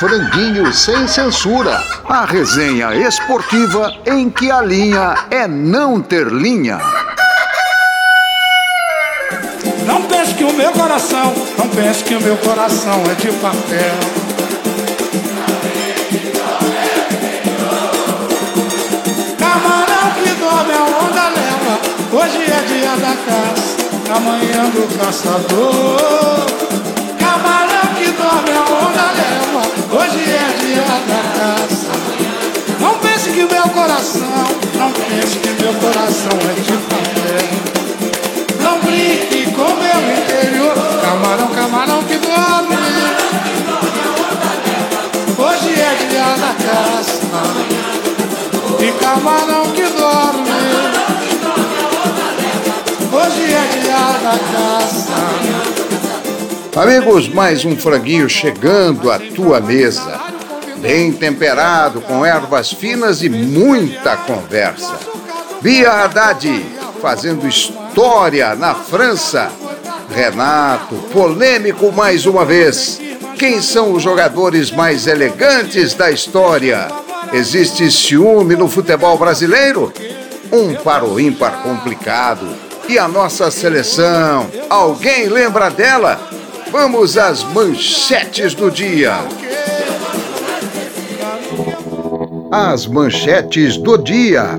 Franguinho sem censura. A resenha esportiva em que a linha é não ter linha. Não pense que o meu coração, não pense que o meu coração é de papel. Camarão que dorme a onda leva, hoje é dia da caça, amanhã do caçador Hoje é dia da caça. Não pense que meu coração, não pense que meu coração é de papel. Não brinque com meu interior, camarão, camarão que dorme. Hoje é dia da caça. E camarão que dorme. Hoje é dia da caça. Amigos, mais um franguinho chegando à tua mesa. Bem temperado, com ervas finas e muita conversa. Bia Haddad fazendo história na França. Renato, polêmico mais uma vez. Quem são os jogadores mais elegantes da história? Existe ciúme no futebol brasileiro? Um para o ímpar complicado. E a nossa seleção? Alguém lembra dela? Vamos às manchetes do dia. As manchetes do dia.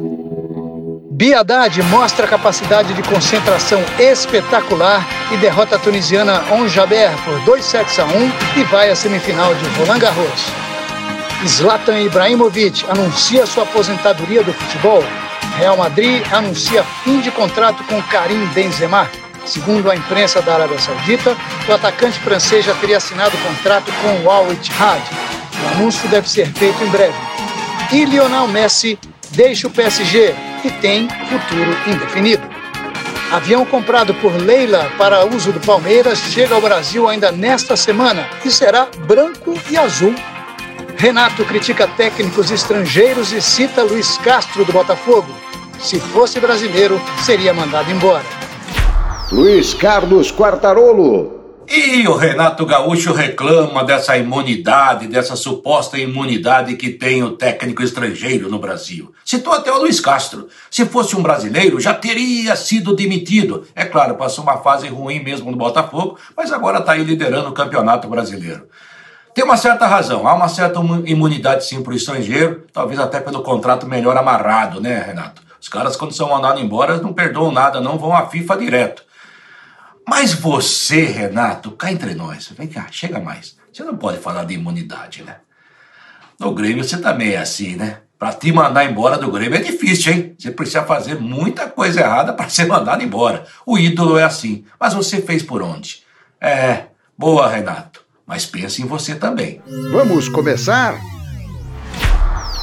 Biadade mostra capacidade de concentração espetacular e derrota a tunisiana Onjaber por 2 sets a 1 e vai à semifinal de Roland Garros. Zlatan Ibrahimovic anuncia sua aposentadoria do futebol. Real Madrid anuncia fim de contrato com Karim Benzema. Segundo a imprensa da Arábia Saudita, o atacante francês já teria assinado contrato com o Al Ittihad. O anúncio deve ser feito em breve. E Lionel Messi deixa o PSG e tem futuro indefinido. Avião comprado por Leila para uso do Palmeiras chega ao Brasil ainda nesta semana e será branco e azul. Renato critica técnicos estrangeiros e cita Luiz Castro do Botafogo. Se fosse brasileiro, seria mandado embora. Luiz Carlos Quartarolo. E o Renato Gaúcho reclama dessa imunidade, dessa suposta imunidade que tem o técnico estrangeiro no Brasil. Citou até o Luiz Castro. Se fosse um brasileiro, já teria sido demitido. É claro, passou uma fase ruim mesmo no Botafogo, mas agora está aí liderando o campeonato brasileiro. Tem uma certa razão, há uma certa imunidade sim para o estrangeiro, talvez até pelo contrato melhor amarrado, né, Renato? Os caras, quando são mandados embora, não perdoam nada, não vão à FIFA direto. Mas você, Renato, cá entre nós, vem cá, chega mais. Você não pode falar de imunidade, né? No Grêmio você também é assim, né? Pra te mandar embora do Grêmio é difícil, hein? Você precisa fazer muita coisa errada para ser mandado embora. O ídolo é assim. Mas você fez por onde? É, boa, Renato. Mas pense em você também. Vamos começar?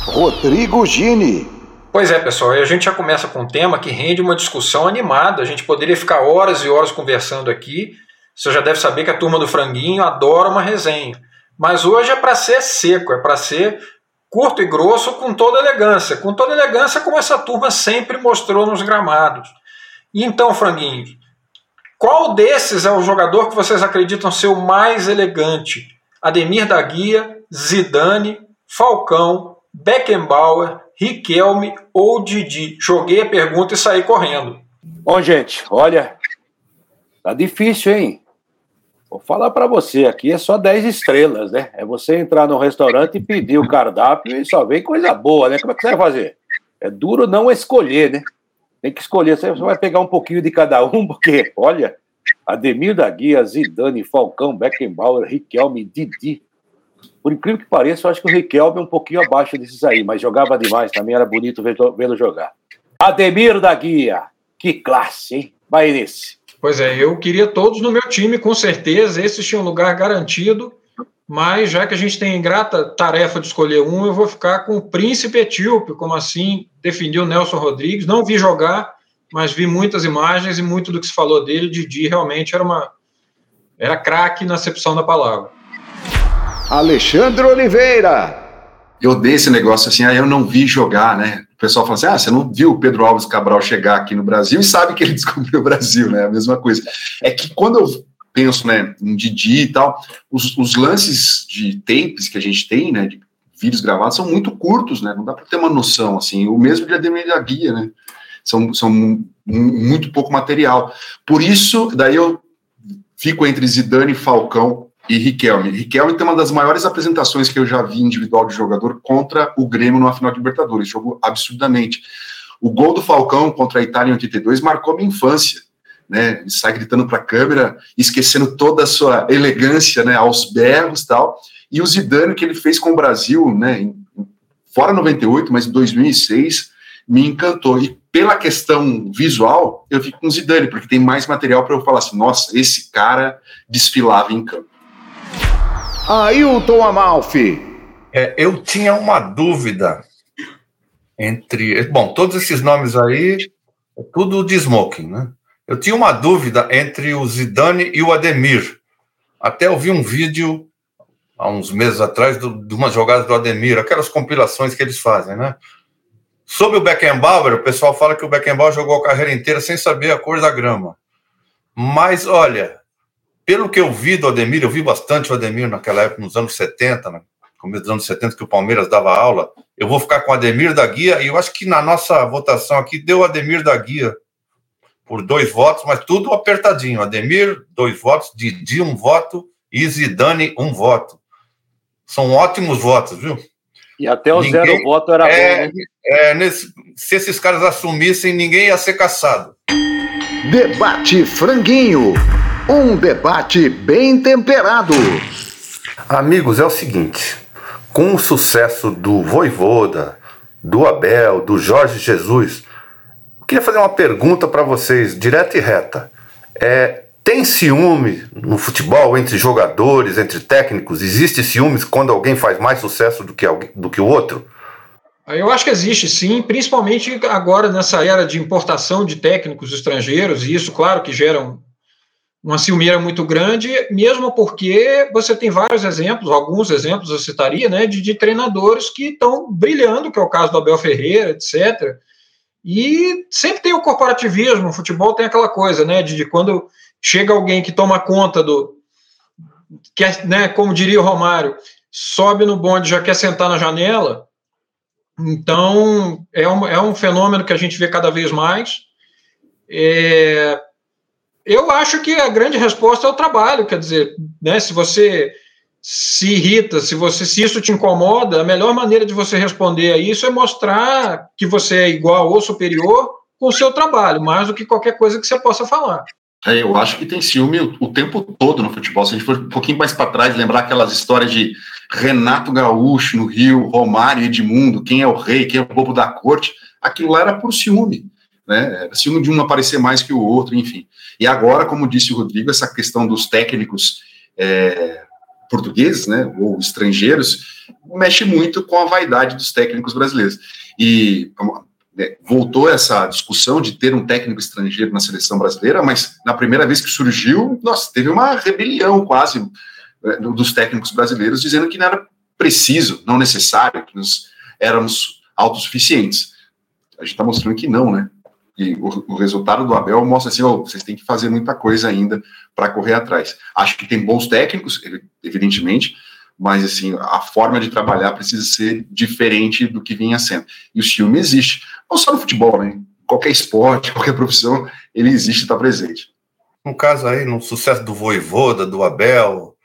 Rodrigo Gini. Pois é, pessoal, e a gente já começa com um tema que rende uma discussão animada. A gente poderia ficar horas e horas conversando aqui. Você já deve saber que a turma do Franguinho adora uma resenha. Mas hoje é para ser seco, é para ser curto e grosso com toda elegância. Com toda elegância, como essa turma sempre mostrou nos gramados. E então, Franguinho, qual desses é o jogador que vocês acreditam ser o mais elegante? Ademir da Guia, Zidane, Falcão, Beckenbauer, Riquelme ou Didi? Joguei a pergunta e saí correndo. Bom, gente, olha, tá difícil, hein? Vou falar para você, aqui é só 10 estrelas, né? É você entrar no restaurante e pedir o cardápio e só vem coisa boa, né? Como é que você vai fazer? É duro não escolher, né? Tem que escolher, você vai pegar um pouquinho de cada um, porque, olha, Ademir da Guia, Zidane, Falcão, Beckenbauer, Riquelme, Didi, por incrível que pareça, eu acho que o Riquelme é um pouquinho abaixo desses aí, mas jogava demais, também era bonito vê-lo jogar. Ademir da Guia, que classe, hein? Vai nesse. Pois é, eu queria todos no meu time, com certeza, esses tinham lugar garantido, mas já que a gente tem a ingrata tarefa de escolher um, eu vou ficar com o Príncipe Etíope, como assim definiu Nelson Rodrigues. Não vi jogar, mas vi muitas imagens e muito do que se falou dele. Didi realmente era uma era craque na acepção da palavra. Alexandre Oliveira. Eu odeio esse negócio assim, aí eu não vi jogar, né? O pessoal fala assim: ah, você não viu o Pedro Alves Cabral chegar aqui no Brasil e sabe que ele descobriu o Brasil, né? A mesma coisa. É que quando eu penso né, em Didi e tal, os, os lances de tapes que a gente tem, né, de vídeos gravados, são muito curtos, né, não dá para ter uma noção, assim, o mesmo de Ademir da Guia, né, são, são muito pouco material. Por isso, daí eu fico entre Zidane, Falcão e Riquelme. Riquelme tem uma das maiores apresentações que eu já vi individual de jogador contra o Grêmio numa final de Libertadores, jogou absurdamente. O gol do Falcão contra a Itália em 82 marcou minha infância né, sai gritando para a câmera, esquecendo toda a sua elegância, né, aos berros tal, e o Zidane que ele fez com o Brasil, né, em, fora 98, mas em 2006, me encantou. E pela questão visual, eu fico com o Zidane, porque tem mais material para eu falar assim, nossa, esse cara desfilava em campo. Ailton Amalfi. É, eu tinha uma dúvida entre. Bom, todos esses nomes aí, é tudo de smoking, né? Eu tinha uma dúvida entre o Zidane e o Ademir. Até eu vi um vídeo há uns meses atrás do, de uma jogada do Ademir, aquelas compilações que eles fazem, né? Sobre o Beckenbauer, o pessoal fala que o Beckenbauer jogou a carreira inteira sem saber a cor da grama. Mas, olha, pelo que eu vi do Ademir, eu vi bastante o Ademir naquela época, nos anos 70, né? começo dos anos 70, que o Palmeiras dava aula. Eu vou ficar com o Ademir da Guia, e eu acho que na nossa votação aqui deu o Ademir da Guia por dois votos, mas tudo apertadinho. Ademir, dois votos, Didi, um voto, e Zidane, um voto. São ótimos votos, viu? E até o ninguém, zero voto era é, bom, né? É, nesse, se esses caras assumissem, ninguém ia ser caçado. Debate Franguinho. Um debate bem temperado. Amigos, é o seguinte: com o sucesso do Voivoda, do Abel, do Jorge Jesus, Queria fazer uma pergunta para vocês, direta e reta. É, tem ciúme no futebol entre jogadores, entre técnicos? Existe ciúmes quando alguém faz mais sucesso do que, do que o outro? Eu acho que existe sim, principalmente agora nessa era de importação de técnicos estrangeiros, e isso, claro, que gera uma ciumeira muito grande, mesmo porque você tem vários exemplos, alguns exemplos eu citaria, né, de, de treinadores que estão brilhando, que é o caso do Abel Ferreira, etc., e sempre tem o corporativismo, o futebol tem aquela coisa, né, de, de quando chega alguém que toma conta do. Quer, né, como diria o Romário, sobe no bonde já quer sentar na janela. Então, é um, é um fenômeno que a gente vê cada vez mais. É, eu acho que a grande resposta é o trabalho, quer dizer, né, se você se irrita, se você se isso te incomoda, a melhor maneira de você responder a isso é mostrar que você é igual ou superior com o seu trabalho, mais do que qualquer coisa que você possa falar. É, eu acho que tem ciúme o, tempo todo no futebol. Se a gente for um pouquinho mais para trás, lembrar aquelas histórias de Renato Gaúcho no Rio, Romário, Edmundo, quem é o rei, quem é o bobo da corte, aquilo lá era por ciúme. Né? Era ciúme de um aparecer mais que o outro, enfim. E agora, como disse o Rodrigo, essa questão dos técnicos é, portugueses, né, ou estrangeiros, mexe muito com a vaidade dos técnicos brasileiros. E né, voltou essa discussão de ter um técnico estrangeiro na seleção brasileira, mas na primeira vez que surgiu, nossa, teve uma rebelião quase né, dos técnicos brasileiros dizendo que não era preciso, não necessário, que nós éramos autossuficientes. A gente está mostrando que não, né? E o, o, resultado do Abel mostra assim: oh, vocês têm que fazer muita coisa ainda para correr atrás. Acho que tem bons técnicos, evidentemente, mas assim, a forma de trabalhar precisa ser diferente do que vinha sendo. E o ciúme existe, não só no futebol, né? Qualquer esporte, qualquer profissão, ele existe e está presente. No caso aí, no sucesso do Voivoda, do Abel,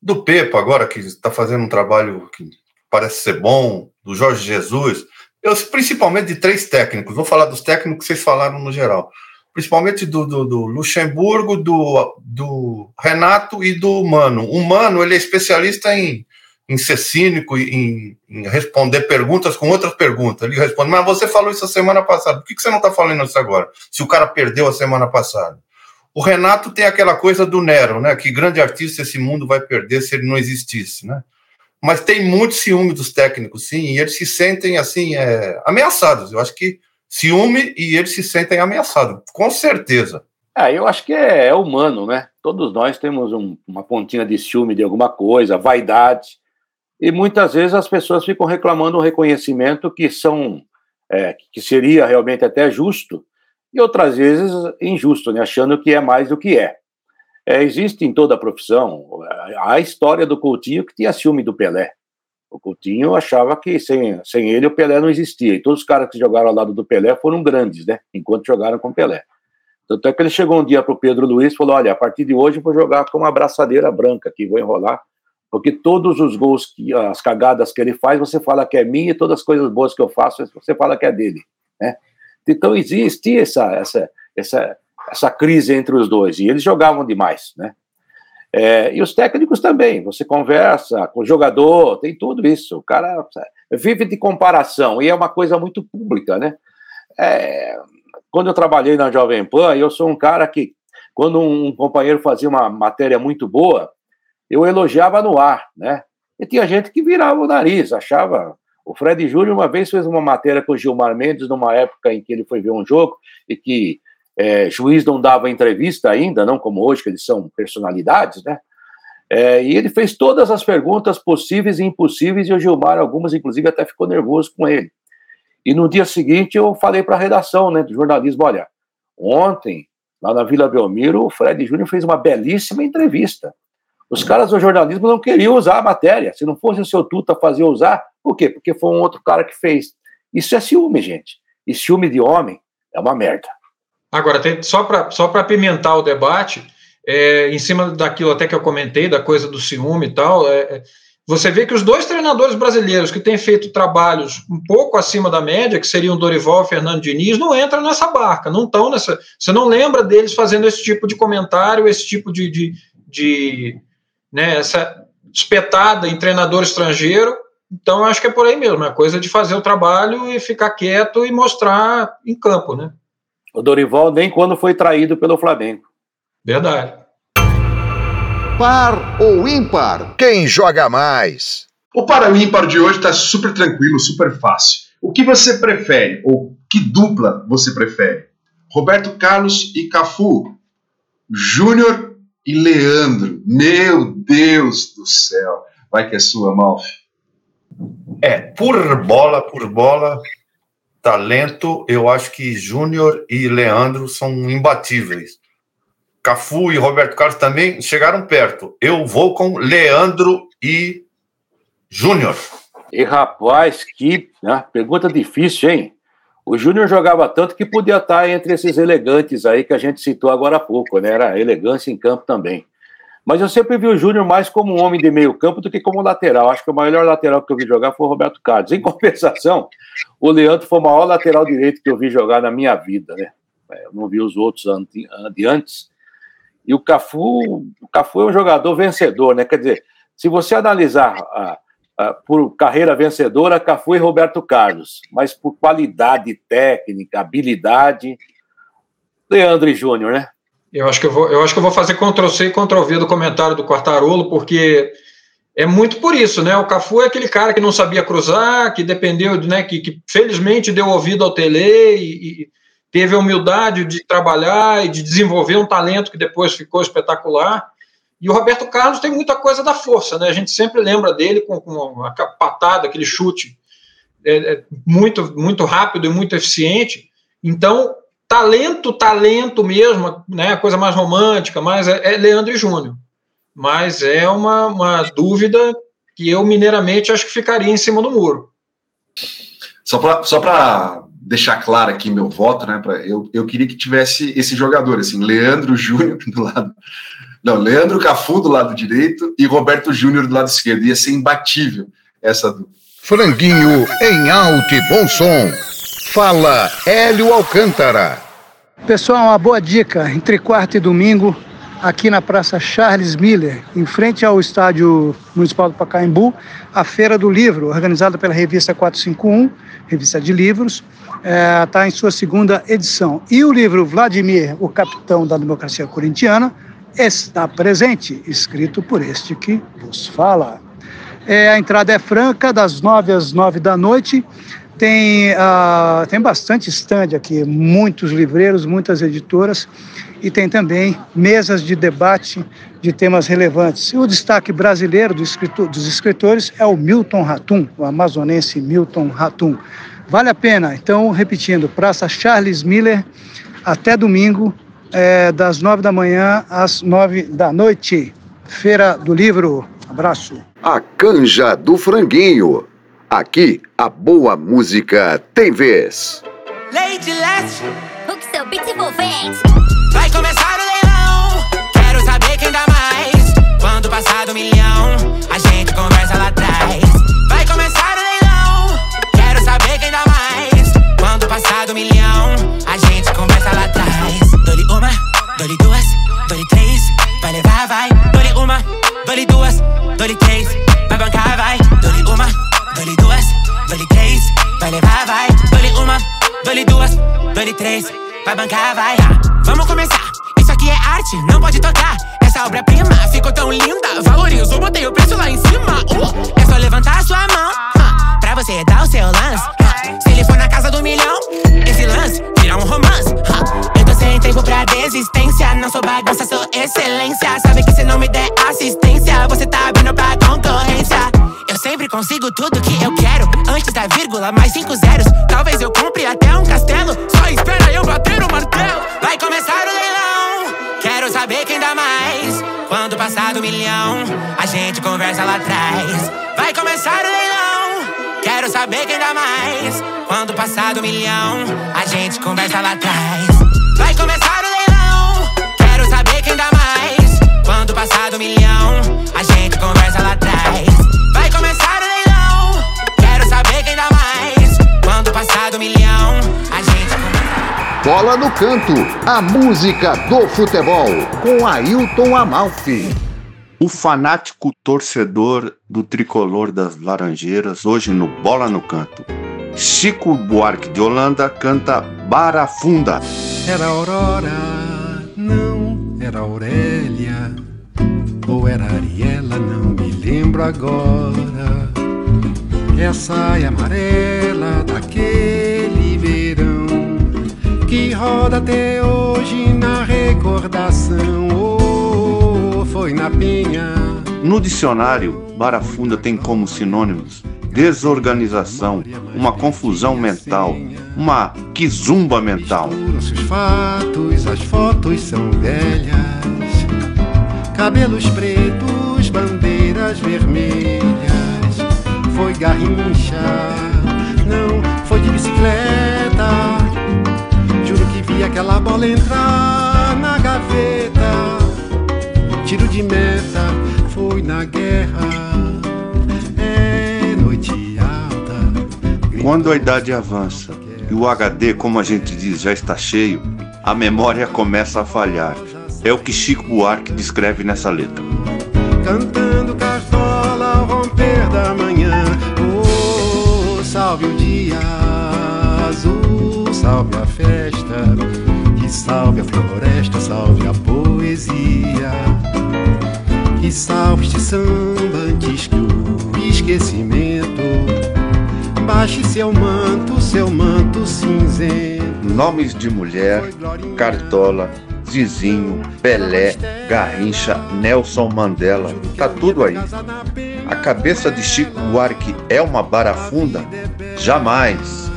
do Pepa agora, que está fazendo um trabalho que parece ser bom, do Jorge Jesus, eu, principalmente de três técnicos, vou falar dos técnicos que vocês falaram no geral. Principalmente do, do, do Luxemburgo, do, do Renato e do Mano. O Mano, ele é especialista em, em ser cínico, em, em responder perguntas com outras perguntas. Ele responde, mas você falou isso a semana passada, por que, que você não está falando isso agora? Se o cara perdeu a semana passada. O Renato tem aquela coisa do Nero, né? Que grande artista esse mundo vai perder se ele não existisse, né? Mas tem muito ciúme dos técnicos, sim, e eles se sentem assim é, ameaçados. Eu acho que ciúme e eles se sentem ameaçados, com certeza. É, eu acho que é, é humano, né? Todos nós temos um, uma pontinha de ciúme de alguma coisa, vaidade, e muitas vezes as pessoas ficam reclamando um reconhecimento que são é, que seria realmente até justo, e outras vezes injusto, né? Achando que é mais do que é. É, existe em toda a profissão a história do Coutinho que tinha ciúme do Pelé. O Coutinho achava que sem, sem ele o Pelé não existia. E todos os caras que jogaram ao lado do Pelé foram grandes, né? Enquanto jogaram com o Pelé. Tanto é que ele chegou um dia para o Pedro Luiz e falou: Olha, a partir de hoje eu vou jogar com uma abraçadeira branca aqui, vou enrolar, porque todos os gols, que, as cagadas que ele faz, você fala que é minha e todas as coisas boas que eu faço, você fala que é dele. Né? Então existia essa, essa, essa, essa crise entre os dois, e eles jogavam demais, né? É, e os técnicos também, você conversa com o jogador, tem tudo isso. O cara vive de comparação e é uma coisa muito pública, né? É, quando eu trabalhei na Jovem Pan, eu sou um cara que, quando um companheiro fazia uma matéria muito boa, eu elogiava no ar, né? E tinha gente que virava o nariz, achava. O Fred Júnior uma vez fez uma matéria com o Gilmar Mendes, numa época em que ele foi ver um jogo e que é, juiz não dava entrevista ainda, não como hoje, que eles são personalidades, né? É, e ele fez todas as perguntas possíveis e impossíveis, e o Gilmar, algumas, inclusive, até ficou nervoso com ele. E no dia seguinte eu falei para a redação né, do jornalismo: olha, ontem, lá na Vila Belmiro, o Fred Júnior fez uma belíssima entrevista. Os caras do jornalismo não queriam usar a matéria. Se não fosse o seu Tuta fazer usar, por quê? Porque foi um outro cara que fez. Isso é ciúme, gente. E ciúme de homem é uma merda. Agora, só para só apimentar o debate, é, em cima daquilo até que eu comentei, da coisa do ciúme e tal, é, é, você vê que os dois treinadores brasileiros que têm feito trabalhos um pouco acima da média, que seriam Dorival e Fernando Diniz, não entram nessa barca, não estão nessa. Você não lembra deles fazendo esse tipo de comentário, esse tipo de. de, de né, essa espetada em treinador estrangeiro. Então, acho que é por aí mesmo, é coisa de fazer o trabalho e ficar quieto e mostrar em campo, né? O Dorival nem quando foi traído pelo Flamengo. Verdade. Par ou ímpar? Quem joga mais? O par ou ímpar de hoje está super tranquilo, super fácil. O que você prefere? Ou que dupla você prefere? Roberto Carlos e Cafu. Júnior e Leandro. Meu Deus do céu. Vai que é sua, Malf. É, por bola, por bola, talento, eu acho que Júnior e Leandro são imbatíveis. Cafu e Roberto Carlos também chegaram perto. Eu vou com Leandro e Júnior. E rapaz, que né, pergunta difícil, hein? O Júnior jogava tanto que podia estar entre esses elegantes aí que a gente citou agora há pouco, né? Era elegância em campo também. Mas eu sempre vi o Júnior mais como um homem de meio campo do que como lateral. Acho que o maior lateral que eu vi jogar foi o Roberto Carlos. Em compensação, o Leandro foi o maior lateral direito que eu vi jogar na minha vida, né? É, eu não vi os outros de antes. E o Cafu, o Cafu é um jogador vencedor, né? Quer dizer, se você analisar por carreira vencedora, Cafu e Roberto Carlos, mas por qualidade técnica, habilidade, Leandro e Júnior, né? Eu acho que eu vou, eu acho que eu vou fazer Ctrl C e Ctrl V do quartarolo do Quartarolo, porque é muito por isso, né? O Cafu é aquele cara que não sabia cruzar, que dependeu, né? Que, que felizmente deu ouvido ao Tele e, e, teve a humildade de trabalhar e de desenvolver um talento que depois ficou espetacular. E o Roberto Carlos tem muita coisa da força, né? A gente sempre lembra dele com, com a patada, aquele chute é, é muito, muito rápido e muito eficiente. Então, Talento, talento mesmo, né, a coisa mais romântica, mas é, é Leandro e Júnior. Mas é uma, uma dúvida que eu, mineiramente, acho que ficaria em cima do muro. Só para só deixar claro aqui meu voto, né? Pra, eu, eu queria que tivesse esse jogador, assim, Leandro Júnior do lado. Não, Leandro Cafu do lado direito e Roberto Júnior do lado esquerdo. Ia ser imbatível essa dúvida. Franguinho em alto e bom som. Fala Hélio Alcântara. Pessoal, uma boa dica. Entre quarta e domingo, aqui na Praça Charles Miller, em frente ao Estádio Municipal do Pacaembu, a Feira do Livro, organizada pela revista 451, revista de livros, está é, em sua segunda edição. E o livro Vladimir, o capitão da democracia corintiana, está presente, escrito por este que vos fala. É, a entrada é franca, das nove às nove da noite. Tem, uh, tem bastante stand aqui, muitos livreiros, muitas editoras e tem também mesas de debate de temas relevantes. E o destaque brasileiro do escritor, dos escritores é o Milton Ratum, o amazonense Milton Ratum. Vale a pena. Então, repetindo, Praça Charles Miller, até domingo, é, das nove da manhã às nove da noite. Feira do Livro. Abraço. A Canja do Franguinho. Aqui, a boa música tem vez. Lady Leste. O que seu beat envolvente. Vai começar o leilão. Quero saber quem dá mais. Quando passar do milhão, a gente conversa lá atrás. Vai começar o leilão. Quero saber quem dá mais. Quando passar do milhão, a gente conversa lá atrás. Dole uma, dole duas, dole três. Vai levar, vai. Dole uma, dole duas, dole três. Vai bancar, vai. Dole uma, dole duas, dole três. Vai levar, vai. Dole uma, dole duas, dole três. Vai bancar, vai. Vamos começar. Isso aqui é arte, não pode tocar. Essa obra-prima ficou tão linda. Valorizo, botei o preço lá em cima. Uh, é só levantar a sua mão. ah, pra você dar o seu lance. ah. se ele for na casa do milhão, esse lance vira um romance. ah. eu tô sem tempo pra desistência. Não sou bagunça, sou excelência. Sabe que se não me der assistência, você tá consigo tudo que eu quero. Antes da vírgula, mais cinco zeros. Talvez eu compre até um castelo. Só espera eu bater o martelo. Vai começar o leilão. Quero saber quem dá mais. Quando passar do milhão, a gente conversa lá atrás. Vai começar o leilão. Quero saber quem dá mais. Quando passar do milhão, a gente conversa lá atrás. Vai começar o leilão. Quero saber quem dá mais. Quando passar do milhão, a gente conversa lá atrás. Vai começar. Dá mais. Quando passar do milhão, a gente. Bola no canto, a música do futebol, com Ailton Amalfi. O fanático torcedor do tricolor das Laranjeiras, hoje no Bola no Canto. Chico Buarque de Holanda canta Barafunda. Era Aurora, não era Aurélia, ou era Ariela, não me lembro agora. É a saia amarela daquele verão que roda até hoje na recordação. Oh, foi na penha. No dicionário, barafunda tem como sinônimos desorganização, uma confusão mental, uma quizumba mental. Misturam-se os fatos, as fotos são velhas. Cabelos pretos, bandeiras vermelhas. Foi garrincha, não foi de bicicleta. Juro que vi aquela bola entrar na gaveta. Tiro de meta, foi na guerra. É noite alta. Quando a idade avança e o HD, como a gente diz, já está cheio, a memória começa a falhar. É o que Chico Buarque descreve nessa letra. Cantando manhã. Oh, salve o dia azul, salve a festa. Que salve a floresta, salve a poesia. Que salve este samba antes que o esquecimento. Baixe seu manto, seu manto cinzento. Nomes de mulher, Cartola, Zizinho, Pelé, Garrincha, Nelson Mandela, tá tudo aí. A cabeça de Chico Buarque é uma barafunda? Jamais.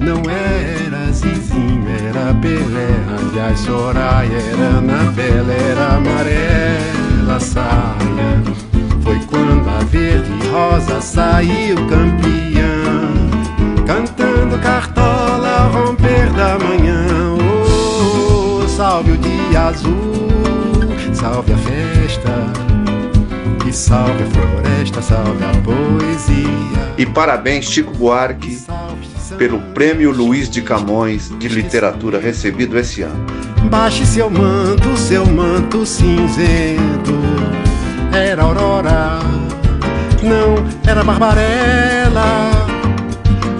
Não era Zizinho, era Pelé. Aliás, Soraya era Anabela, era amarela saia. Foi quando a verde rosa saiu campeã. Salve a floresta, salve a poesia. E parabéns, Chico Buarque, pelo Prêmio Luiz de Camões de Literatura recebido esse ano. Baixe seu manto, seu manto cinzento. Era Aurora, não era Barbarella.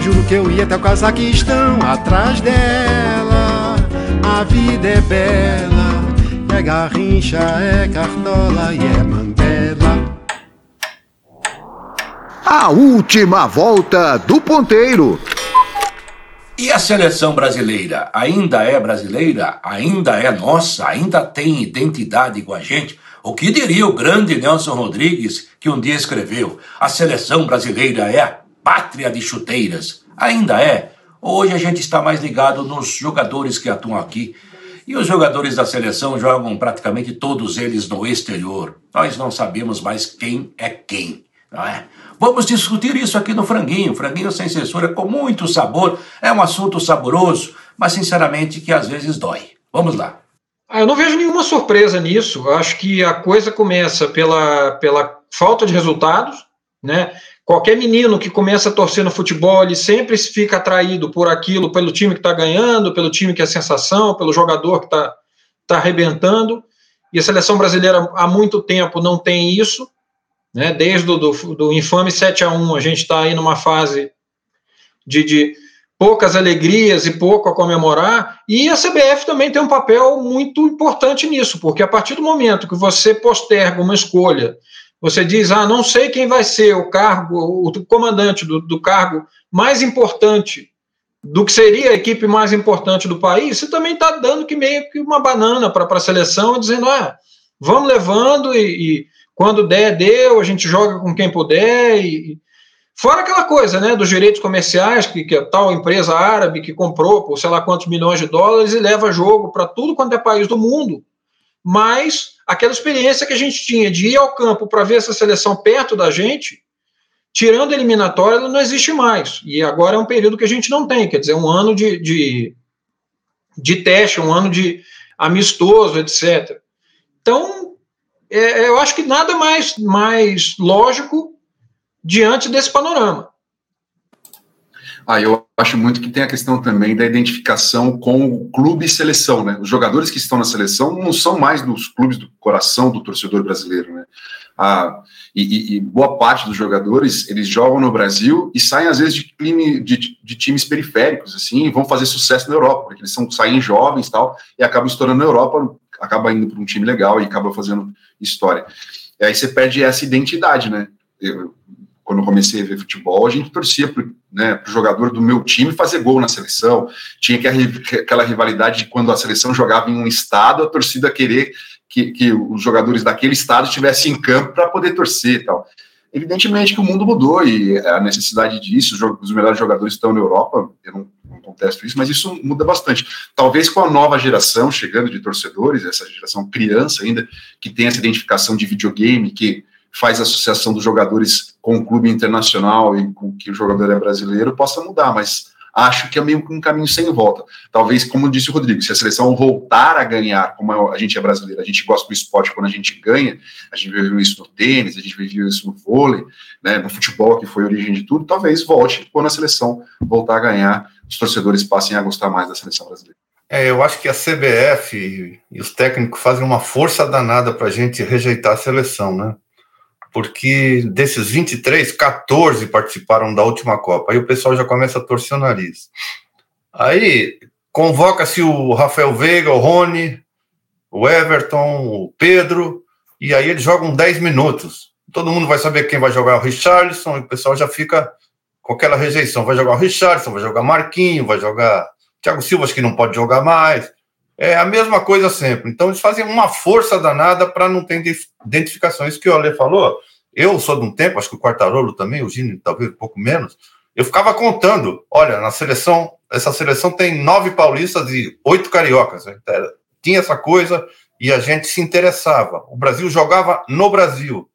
Juro que eu ia até o Cazaquistão atrás dela. A vida é bela, é garrincha, é cartola e é mandela. A última volta do ponteiro. E a seleção brasileira ainda é brasileira? Ainda é nossa? Ainda tem identidade com a gente? O que diria o grande Nelson Rodrigues, que um dia escreveu: a seleção brasileira é a pátria de chuteiras? Ainda é? Hoje a gente está mais ligado nos jogadores que atuam aqui. E os jogadores da seleção jogam praticamente todos eles no exterior. Nós não sabemos mais quem é quem, não é? Vamos discutir isso aqui no Franguinho. Franguinho sem censura, com muito sabor. É um assunto saboroso, mas sinceramente que às vezes dói. Vamos lá. Ah, eu não vejo nenhuma surpresa nisso. Acho que a coisa começa pela, pela falta de resultados, né? Qualquer menino que começa a torcer no futebol, ele sempre fica atraído por aquilo, pelo time que está ganhando, pelo time que é sensação, pelo jogador que está tá arrebentando. E a seleção brasileira há muito tempo não tem isso. Né? Desde o do, do infame 7 a 1 a gente está aí numa fase de, de poucas alegrias e pouco a comemorar. E a CBF também tem um papel muito importante nisso, porque a partir do momento que você posterga uma escolha, você diz, ah, não sei quem vai ser o cargo, o comandante do, do cargo mais importante do que seria a equipe mais importante do país, você também está dando que meio que uma banana para a seleção, dizendo, ah, vamos levando e, e, quando der, deu, a gente joga com quem puder e, Fora aquela coisa, né, dos direitos comerciais, que, que a tal empresa árabe que comprou por sei lá quantos milhões de dólares e leva jogo para tudo quanto é país do mundo. Mas aquela experiência que a gente tinha de ir ao campo para ver essa seleção perto da gente, tirando a eliminatória, ela não existe mais. E agora é um período que a gente não tem, quer dizer, um ano de, de, de teste, um ano de amistoso, etc. Então, é, eu acho que nada mais, mais lógico diante desse panorama. Ah, eu acho muito que tem a questão também da identificação com o clube e seleção, né? Os jogadores que estão na seleção não são mais dos clubes do coração do torcedor brasileiro, né? Ah, e, e, boa parte dos jogadores eles jogam no Brasil e saem às vezes de, time, de, de times periféricos assim e vão fazer sucesso na Europa porque eles são saem jovens tal e acabam estourando na Europa acaba indo para um time legal e acaba fazendo história e aí você perde essa identidade né eu, quando eu comecei a ver futebol, a gente torcia para né, o jogador do meu time fazer gol na seleção. Tinha aquela rivalidade de quando a seleção jogava em um estado, a torcida querer que, que os jogadores daquele estado estivessem em campo para poder torcer e tal. Evidentemente que o mundo mudou e a necessidade disso, os melhores jogadores estão na Europa, eu não, contesto isso, mas isso muda bastante. Talvez com a nova geração chegando de torcedores, essa geração criança ainda, que tem essa identificação de videogame, que faz associação dos jogadores com o clube internacional e com que o jogador é brasileiro, possa mudar, mas acho que é meio que um caminho sem volta. Talvez, como disse o Rodrigo, se a seleção voltar a ganhar, como a gente é brasileiro, a gente gosta do esporte quando a gente ganha, a gente viu isso no tênis, a gente viu isso no vôlei, né, no futebol, que foi a origem de tudo, talvez volte quando a seleção voltar a ganhar, os torcedores passem a gostar mais da seleção brasileira. É, eu acho que a CBF e os técnicos fazem uma força danada para a gente rejeitar a seleção, né? Porque desses 23, 14 participaram da última Copa. Aí o pessoal já começa a torcer o nariz. Aí convoca-se o Rafael Veiga, o Rony, o Everton, o Pedro, e aí eles jogam 10 minutos. Todo mundo vai saber quem vai jogar o Richarlison, e o pessoal já fica com aquela rejeição. Vai jogar o Richarlison, vai jogar Marquinho, vai jogar Thiago Silva, que não pode jogar mais. É a mesma coisa sempre. Então, eles fazem uma força danada para não ter identificação. Isso que o Ale falou, eu sou de um tempo, acho que o Quartarolo também, o Gini talvez um pouco menos, eu ficava contando, olha, na seleção, essa seleção tem nove paulistas e oito cariocas. Né? Tinha essa coisa e a gente se interessava. O Brasil jogava no Brasil.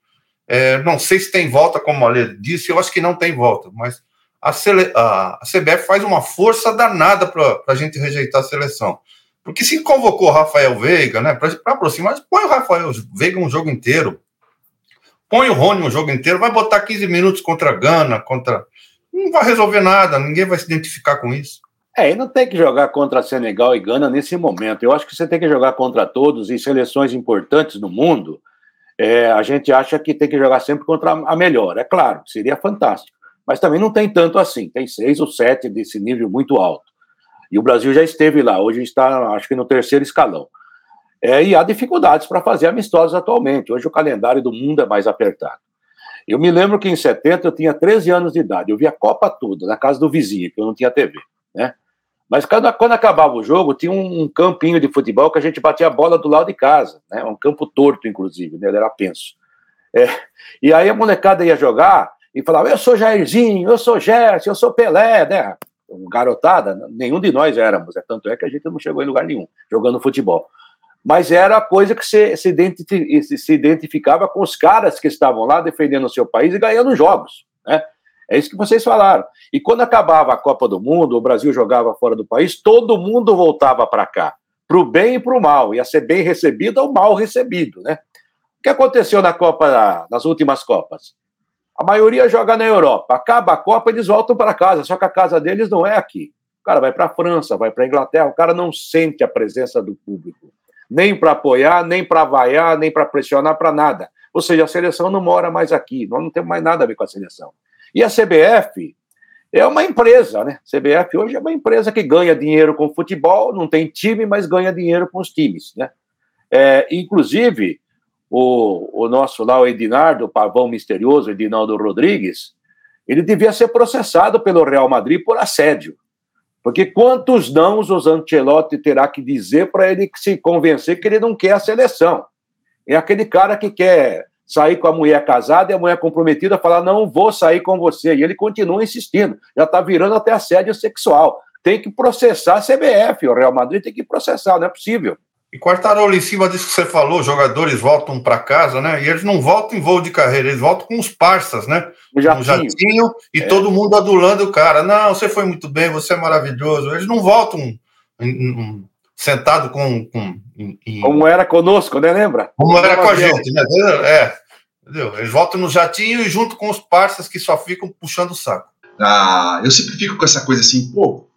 É, não sei se tem volta, como a Ale disse, eu acho que não tem volta, mas a, a, a CBF faz uma força danada para a gente rejeitar a seleção. Porque se convocou o Rafael Veiga, né, para aproximar, põe o Rafael Veiga um jogo inteiro. Põe o Rony um jogo inteiro, vai botar 15 minutos contra a Gana, contra. Não vai resolver nada, ninguém vai se identificar com isso. É, e não tem que jogar contra Senegal e Gana nesse momento. Eu acho que você tem que jogar contra todos em seleções importantes no mundo. É, a gente acha que tem que jogar sempre contra a melhor. É claro, seria fantástico. Mas também não tem tanto assim. Tem seis ou sete desse nível muito alto. E o Brasil já esteve lá, hoje está, acho que no terceiro escalão. É, e há dificuldades para fazer amistosos atualmente. Hoje o calendário do mundo é mais apertado. Eu me lembro que em 70 eu tinha 13 anos de idade, eu via a Copa toda, na casa do vizinho, que eu não tinha TV, né? Mas quando, quando acabava o jogo, tinha um, um, campinho de futebol que a gente batia a bola do lado de casa, né? Um campo torto, inclusive, né? Ele era penso. É, e aí a molecada ia jogar e falava, eu sou Jairzinho, eu sou Gerson, eu sou Pelé, né? Garotada, nenhum de nós éramos, é tanto é que a gente não chegou em lugar nenhum jogando futebol. Mas era a coisa que se, se, se identificava com os caras que estavam lá defendendo o seu país e ganhando jogos. Né? É isso que vocês falaram. E quando acabava a Copa do Mundo, o Brasil jogava fora do país, todo mundo voltava para cá, para o bem e para o mal. Ia ser bem recebido ou mal recebido. Né? O que aconteceu na Copa, nas últimas Copas? A maioria joga na Europa. Acaba a Copa, eles voltam para casa, só que a casa deles não é aqui. O cara vai para a França, vai para a Inglaterra, o cara não sente a presença do público. Nem para apoiar, nem para vaiar, nem para pressionar, para nada. Ou seja, a seleção não mora mais aqui, nós não temos mais nada a ver com a seleção. E a CBF é uma empresa, né? A CBF hoje é uma empresa que ganha dinheiro com futebol, não tem time, mas ganha dinheiro com os times, né? É, inclusive, o, o nosso lá, o Edinardo, o pavão misterioso, Edinaldo Rodrigues, ele devia ser processado pelo Real Madrid por assédio. Porque quantos não os Ancelotti terá que dizer para ele se convencer que ele não quer a seleção? É aquele cara que quer sair com a mulher casada e a mulher comprometida falar: não vou sair com você. E ele continua insistindo, já está virando até assédio sexual. Tem que processar a CBF, o Real Madrid tem que processar, não é possível. E Quartarolo, em cima disso que você falou, jogadores voltam para casa, né? E eles não voltam em voo de carreira, eles voltam com os parças, né? O jatinho. Um jatinho e É. todo mundo adulando o cara. Não, você foi muito bem, você é maravilhoso. Eles não voltam em- em- sentado com. com em- Como era conosco, né? Lembra? como era com a gente, né? É. Entendeu? Eles voltam no jatinho e junto com os parças que só ficam puxando o saco. Ah, eu sempre fico com essa coisa assim, pô,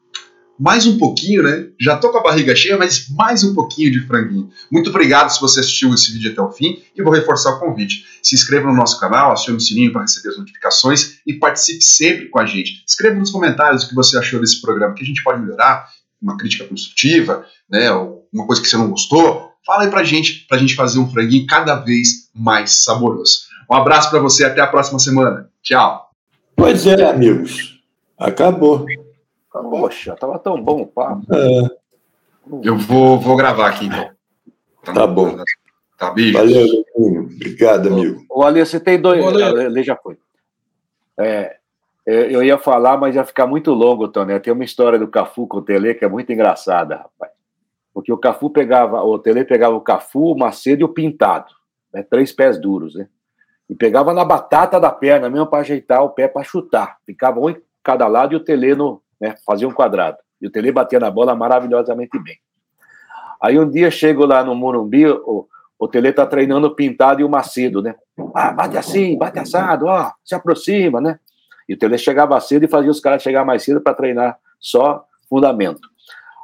mais um pouquinho, né? Já tô com a barriga cheia, mas mais um pouquinho de franguinho. Muito obrigado se você assistiu esse vídeo até o fim e vou reforçar o convite. Se inscreva no nosso canal, acione o sininho para receber as notificações e participe sempre com a gente. Escreva nos comentários o que você achou desse programa, que a gente pode melhorar, uma crítica construtiva, né? Uma coisa que você não gostou. Fala aí pra gente, pra gente fazer um franguinho cada vez mais saboroso. Um abraço para você, até a próxima semana. Tchau. Pois é, amigos. Acabou. Poxa, tava tão bom o papo. É, Eu vou, vou gravar aqui então. Tá bom. Tá, beijo. valeu, Leandrinho. Obrigado, amigo. O Ale, você tem dois. Ô, Ale já foi. É, é, eu ia falar, mas ia ficar muito longo, Tony. Tem uma história do Cafu com o Tele que é muito engraçada, rapaz. Porque o Cafu pegava, o Tele pegava o Cafu, o Macedo e o Pintado, né? três pés duros, né? E pegava na batata da perna mesmo para ajeitar o pé para chutar. Ficava um em cada lado e o Tele no, né, fazia um quadrado. E o Tele batia na bola maravilhosamente bem. Aí um dia chego lá no Morumbi, o, o Tele tá treinando o Pintado e o Macedo, né? Ah, bate assim, bate assado, ó, se aproxima, né? E o Tele chegava cedo e fazia os caras chegar mais cedo para treinar só fundamento.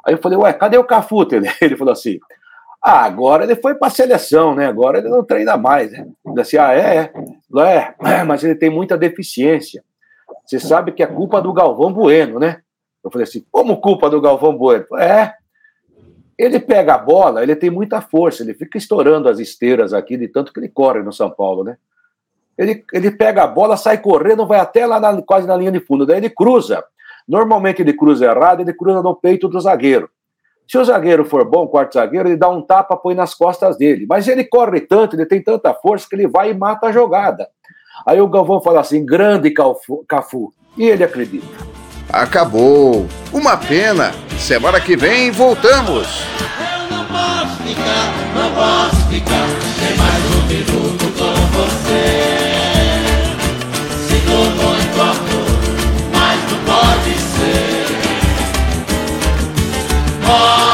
Aí eu falei, ué, cadê o Cafu, Tele? Ele falou assim, ah, agora ele foi para a seleção, né? Agora ele não treina mais, né? Eu disse, ah, é, é, é, mas ele tem muita deficiência. Você sabe que é culpa do Galvão Bueno, né? Eu falei assim, como culpa do Galvão Bueno? É, ele pega a bola, ele tem muita força, ele fica estourando as esteiras aqui de tanto que ele corre no São Paulo, né? Ele, ele pega a bola, sai correndo, vai até lá na- quase na linha de fundo, daí ele cruza. Normalmente ele cruza errado, ele cruza no peito do zagueiro. Se o zagueiro for bom, quarto zagueiro, ele dá um tapa, põe nas costas dele. Mas ele corre tanto, ele tem tanta força que ele vai e mata a jogada. Aí o Galvão fala assim: grande Cafu. Cafu. E ele acredita. Acabou. Uma pena. Semana que vem voltamos. Não posso ficar, não posso ficar nem mais um minuto com você. Sinto muito amor, mas não pode ser. Moro,